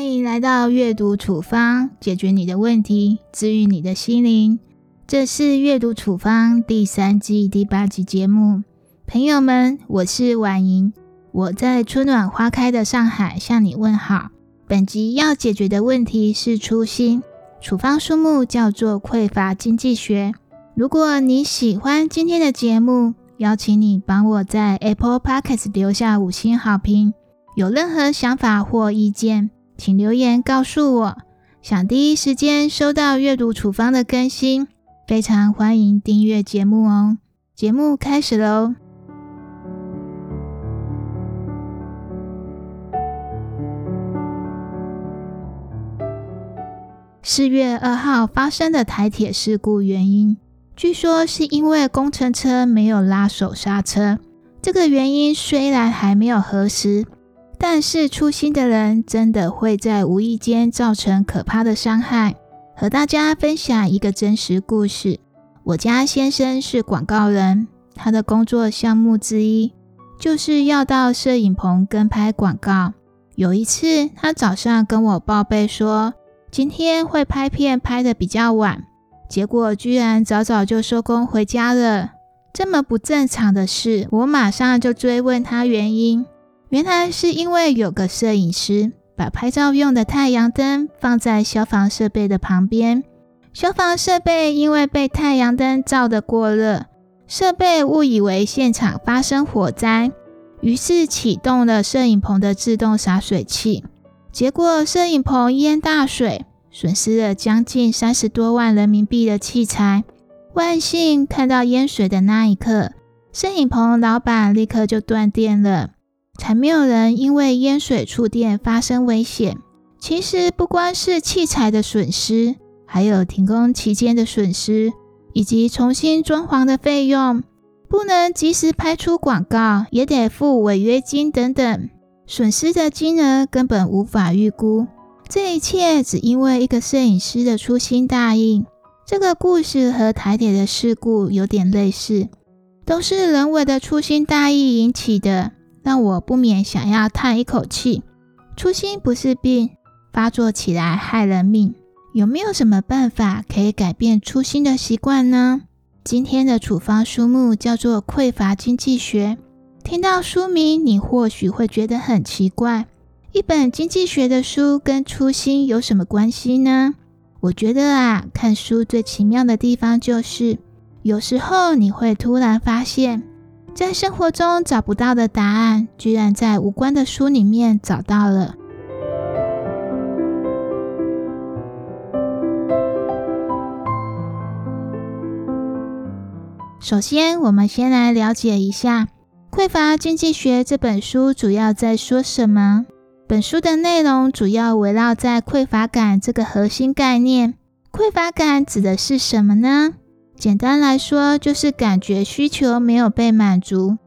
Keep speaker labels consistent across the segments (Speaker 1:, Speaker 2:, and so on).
Speaker 1: 欢迎来到阅读处方，解决你的问题，治愈你的心灵。这是阅读处方第三季第八集节目。朋友们，我是婉莹，我在春暖花开的上海向你问好。本集要解决的问题是初心，处方书目叫做《匮乏经济学》。如果你喜欢今天的节目，邀请你帮我在 Apple Podcast 留下五星好评。有任何想法或意见，请留言告诉我。想第一时间收到阅读处方的更新，非常欢迎订阅节目哦。节目开始喽！四月二号发生的台铁事故原因，据说是因为工程车没有拉手刹车。这个原因虽然还没有核实。但是粗心的人真的会在无意间造成可怕的伤害。和大家分享一个真实故事。我家先生是广告人，他的工作项目之一就是要到摄影棚跟拍广告。有一次，他早上跟我报备说，今天会拍片拍的比较晚，结果居然早早就收工回家了。这么不正常的事，我马上就追问他原因。原来是因为有个摄影师把拍照用的太阳灯放在消防设备的旁边，消防设备因为被太阳灯照得过热，设备误以为现场发生火灾，于是启动了摄影棚的自动洒水器，结果摄影棚淹大水，损失了将近三十多万人民币的器材。万幸看到淹水的那一刻，摄影棚老板立刻就断电了。才没有人因为淹水触电发生危险。其实不光是器材的损失，还有停工期间的损失，以及重新装潢的费用，不能及时拍出广告，也得付违约金等等，损失的金额根本无法预估。这一切只因为一个摄影师的粗心大意。这个故事和台铁的事故有点类似，都是人为的粗心大意引起的。让我不免想要叹一口气：粗心不是病，发作起来害人命。有没有什么办法可以改变粗心的习惯呢？今天的处方书目叫做《匮乏经济学》。听到书名，你或许会觉得很奇怪：一本经济学的书跟粗心有什么关系呢？我觉得啊，看书最奇妙的地方就是，有时候你会突然发现。在生活中找不到的答案，居然在无关的书里面找到了。首先，我们先来了解一下《匮乏经济学》这本书主要在说什么。本书的内容主要围绕在匮乏感这个核心概念。匮乏感指的是什么呢？简单来说，就是感觉需求没有被满足。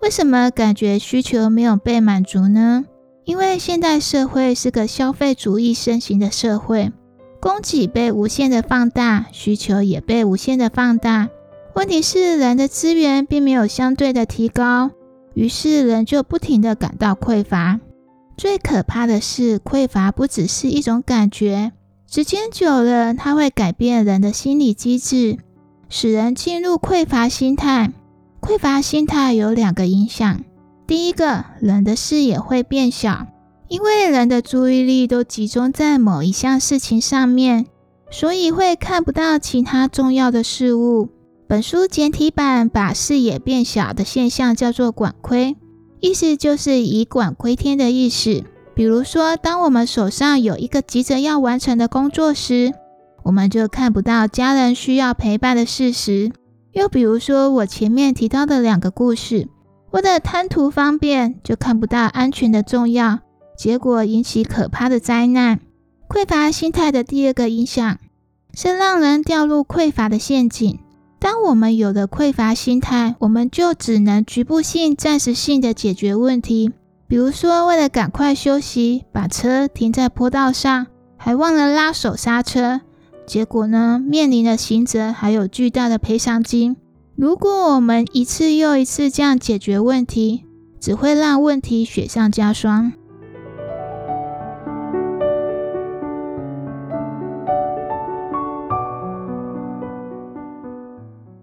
Speaker 1: 为什么感觉需求没有被满足呢？因为现代社会是个消费主义盛行的社会，供给被无限的放大，需求也被无限的放大。问题是，人的资源并没有相对的提高，于是人就不停的感到匮乏。最可怕的是，匮乏不只是一种感觉，时间久了，它会改变人的心理机制。使人进入匮乏心态。匮乏心态有两个影响：第一个，人的视野会变小，因为人的注意力都集中在某一项事情上面，所以会看不到其他重要的事物。本书简体版把视野变小的现象叫做“管窥”，意思就是以管窥天的意思。比如说，当我们手上有一个急着要完成的工作时，我们就看不到家人需要陪伴的事实。又比如说，我前面提到的两个故事，为了贪图方便，就看不到安全的重要，结果引起可怕的灾难。匮乏心态的第二个影响是让人掉入匮乏的陷阱。当我们有了匮乏心态，我们就只能局部性、暂时性的解决问题。比如说，为了赶快休息，把车停在坡道上，还忘了拉手刹车。结果呢？面临的刑责还有巨大的赔偿金。如果我们一次又一次这样解决问题只会让问题雪上加霜。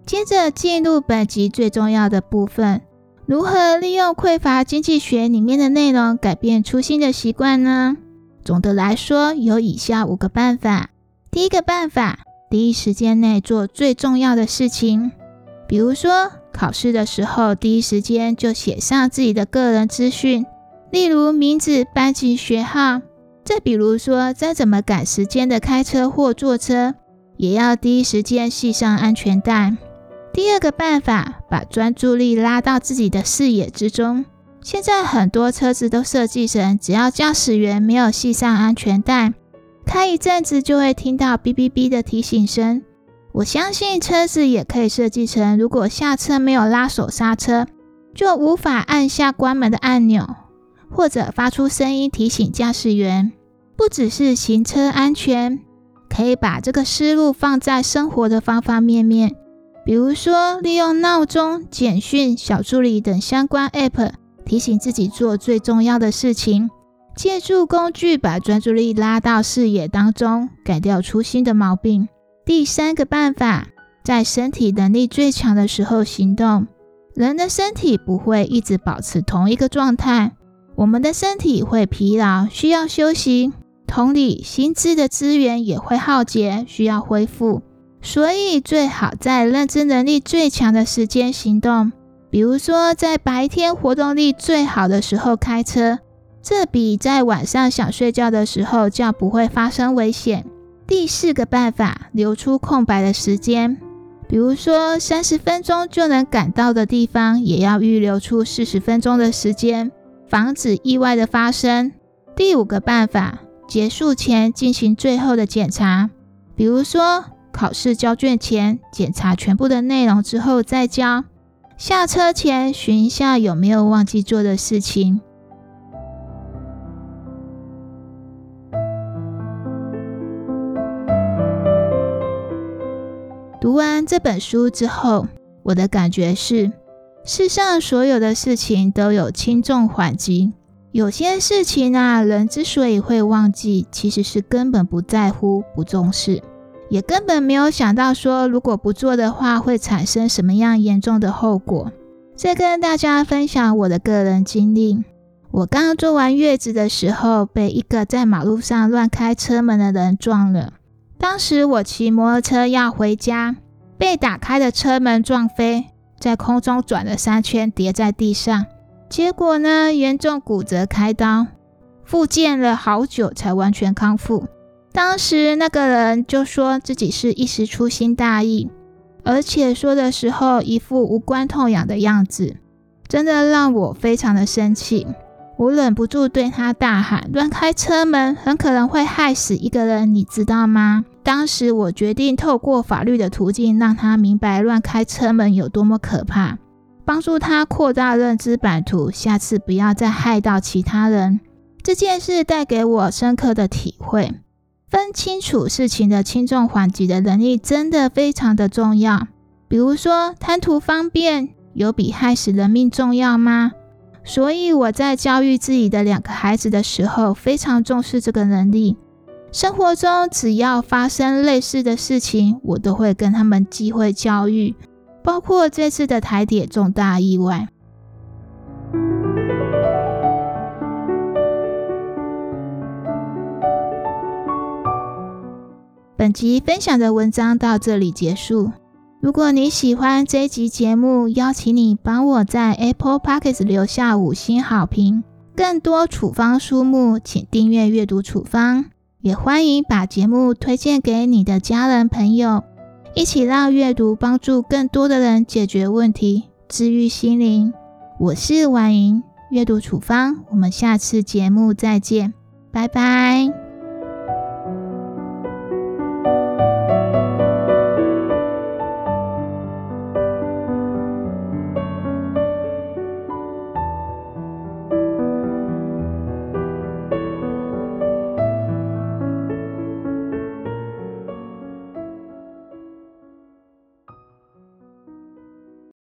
Speaker 1: 接着进入本集最重要的部分如何利用匮乏经济学里面的内容改变粗心的习惯呢？总的来说有以下五个办法。第一个办法，第一时间内做最重要的事情，比如说考试的时候，第一时间就写上自己的个人资讯，例如名字、班级、学号。再比如说，再怎么赶时间的开车或坐车，也要第一时间系上安全带。第二个办法，把专注力拉到自己的视野之中。现在很多车子都设计成，只要驾驶员没有系上安全带，开一阵子就会听到哔哔哔的提醒声。我相信车子也可以设计成，如果下车没有拉手刹车，就无法按下关门的按钮，或者发出声音提醒驾驶员。不只是行车安全，可以把这个思路放在生活的方方面面。比如说，利用闹钟、简讯、小助理等相关 App 提醒自己做最重要的事情，借助工具把专注力拉到视野当中，改掉粗心的毛病。第三个办法，在身体能力最强的时候行动。人的身体不会一直保持同一个状态，我们的身体会疲劳，需要休息。同理，心智的资源也会耗竭，需要恢复。所以最好在认知能力最强的时间行动，比如说在白天活动力最好的时候开车，这比在晚上想睡觉的时候叫不会发生危险。第四个办法，留出空白的时间，比如说三十分钟就能赶到的地方，也要预留出四十分钟的时间，防止意外的发生。第五个办法，结束前进行最后的检查，比如说。考试交卷前，检查全部的内容之后再交。下车前，寻一下有没有忘记做的事情。读完这本书之后，我的感觉是：世上所有的事情都有轻重缓急。有些事情啊，人之所以会忘记，其实是根本不在乎、不重视。也根本没有想到，说如果不做的话，会产生什么样严重的后果。再跟大家分享我的个人经历：我刚做完月子的时候，被一个在马路上乱开车门的人撞了。当时我骑摩托车要回家，被打开的车门撞飞，在空中转了三圈，跌在地上。结果呢，严重骨折，开刀，复健了好久才完全康复。当时那个人就说自己是一时粗心大意，而且说的时候一副无关痛痒的样子，真的让我非常的生气。我忍不住对他大喊：“乱开车门很可能会害死一个人，你知道吗？”当时我决定透过法律的途径让他明白乱开车门有多么可怕，帮助他扩大认知版图，下次不要再害到其他人。这件事带给我深刻的体会。分清楚事情的轻重缓急的能力真的非常的重要。比如说，贪图方便有比害死人命重要吗？所以我在教育自己的两个孩子的时候，非常重视这个能力。生活中只要发生类似的事情，我都会跟他们机会教育，包括这次的台铁重大意外。本集分享的文章到这里结束。如果你喜欢这集节目，邀请你帮我在 Apple Podcast 留下五星好评。更多处方书目，请订阅阅读处方。也欢迎把节目推荐给你的家人朋友，一起让阅读帮助更多的人解决问题，治愈心灵。我是婉莹，阅读处方。我们下次节目再见，拜拜。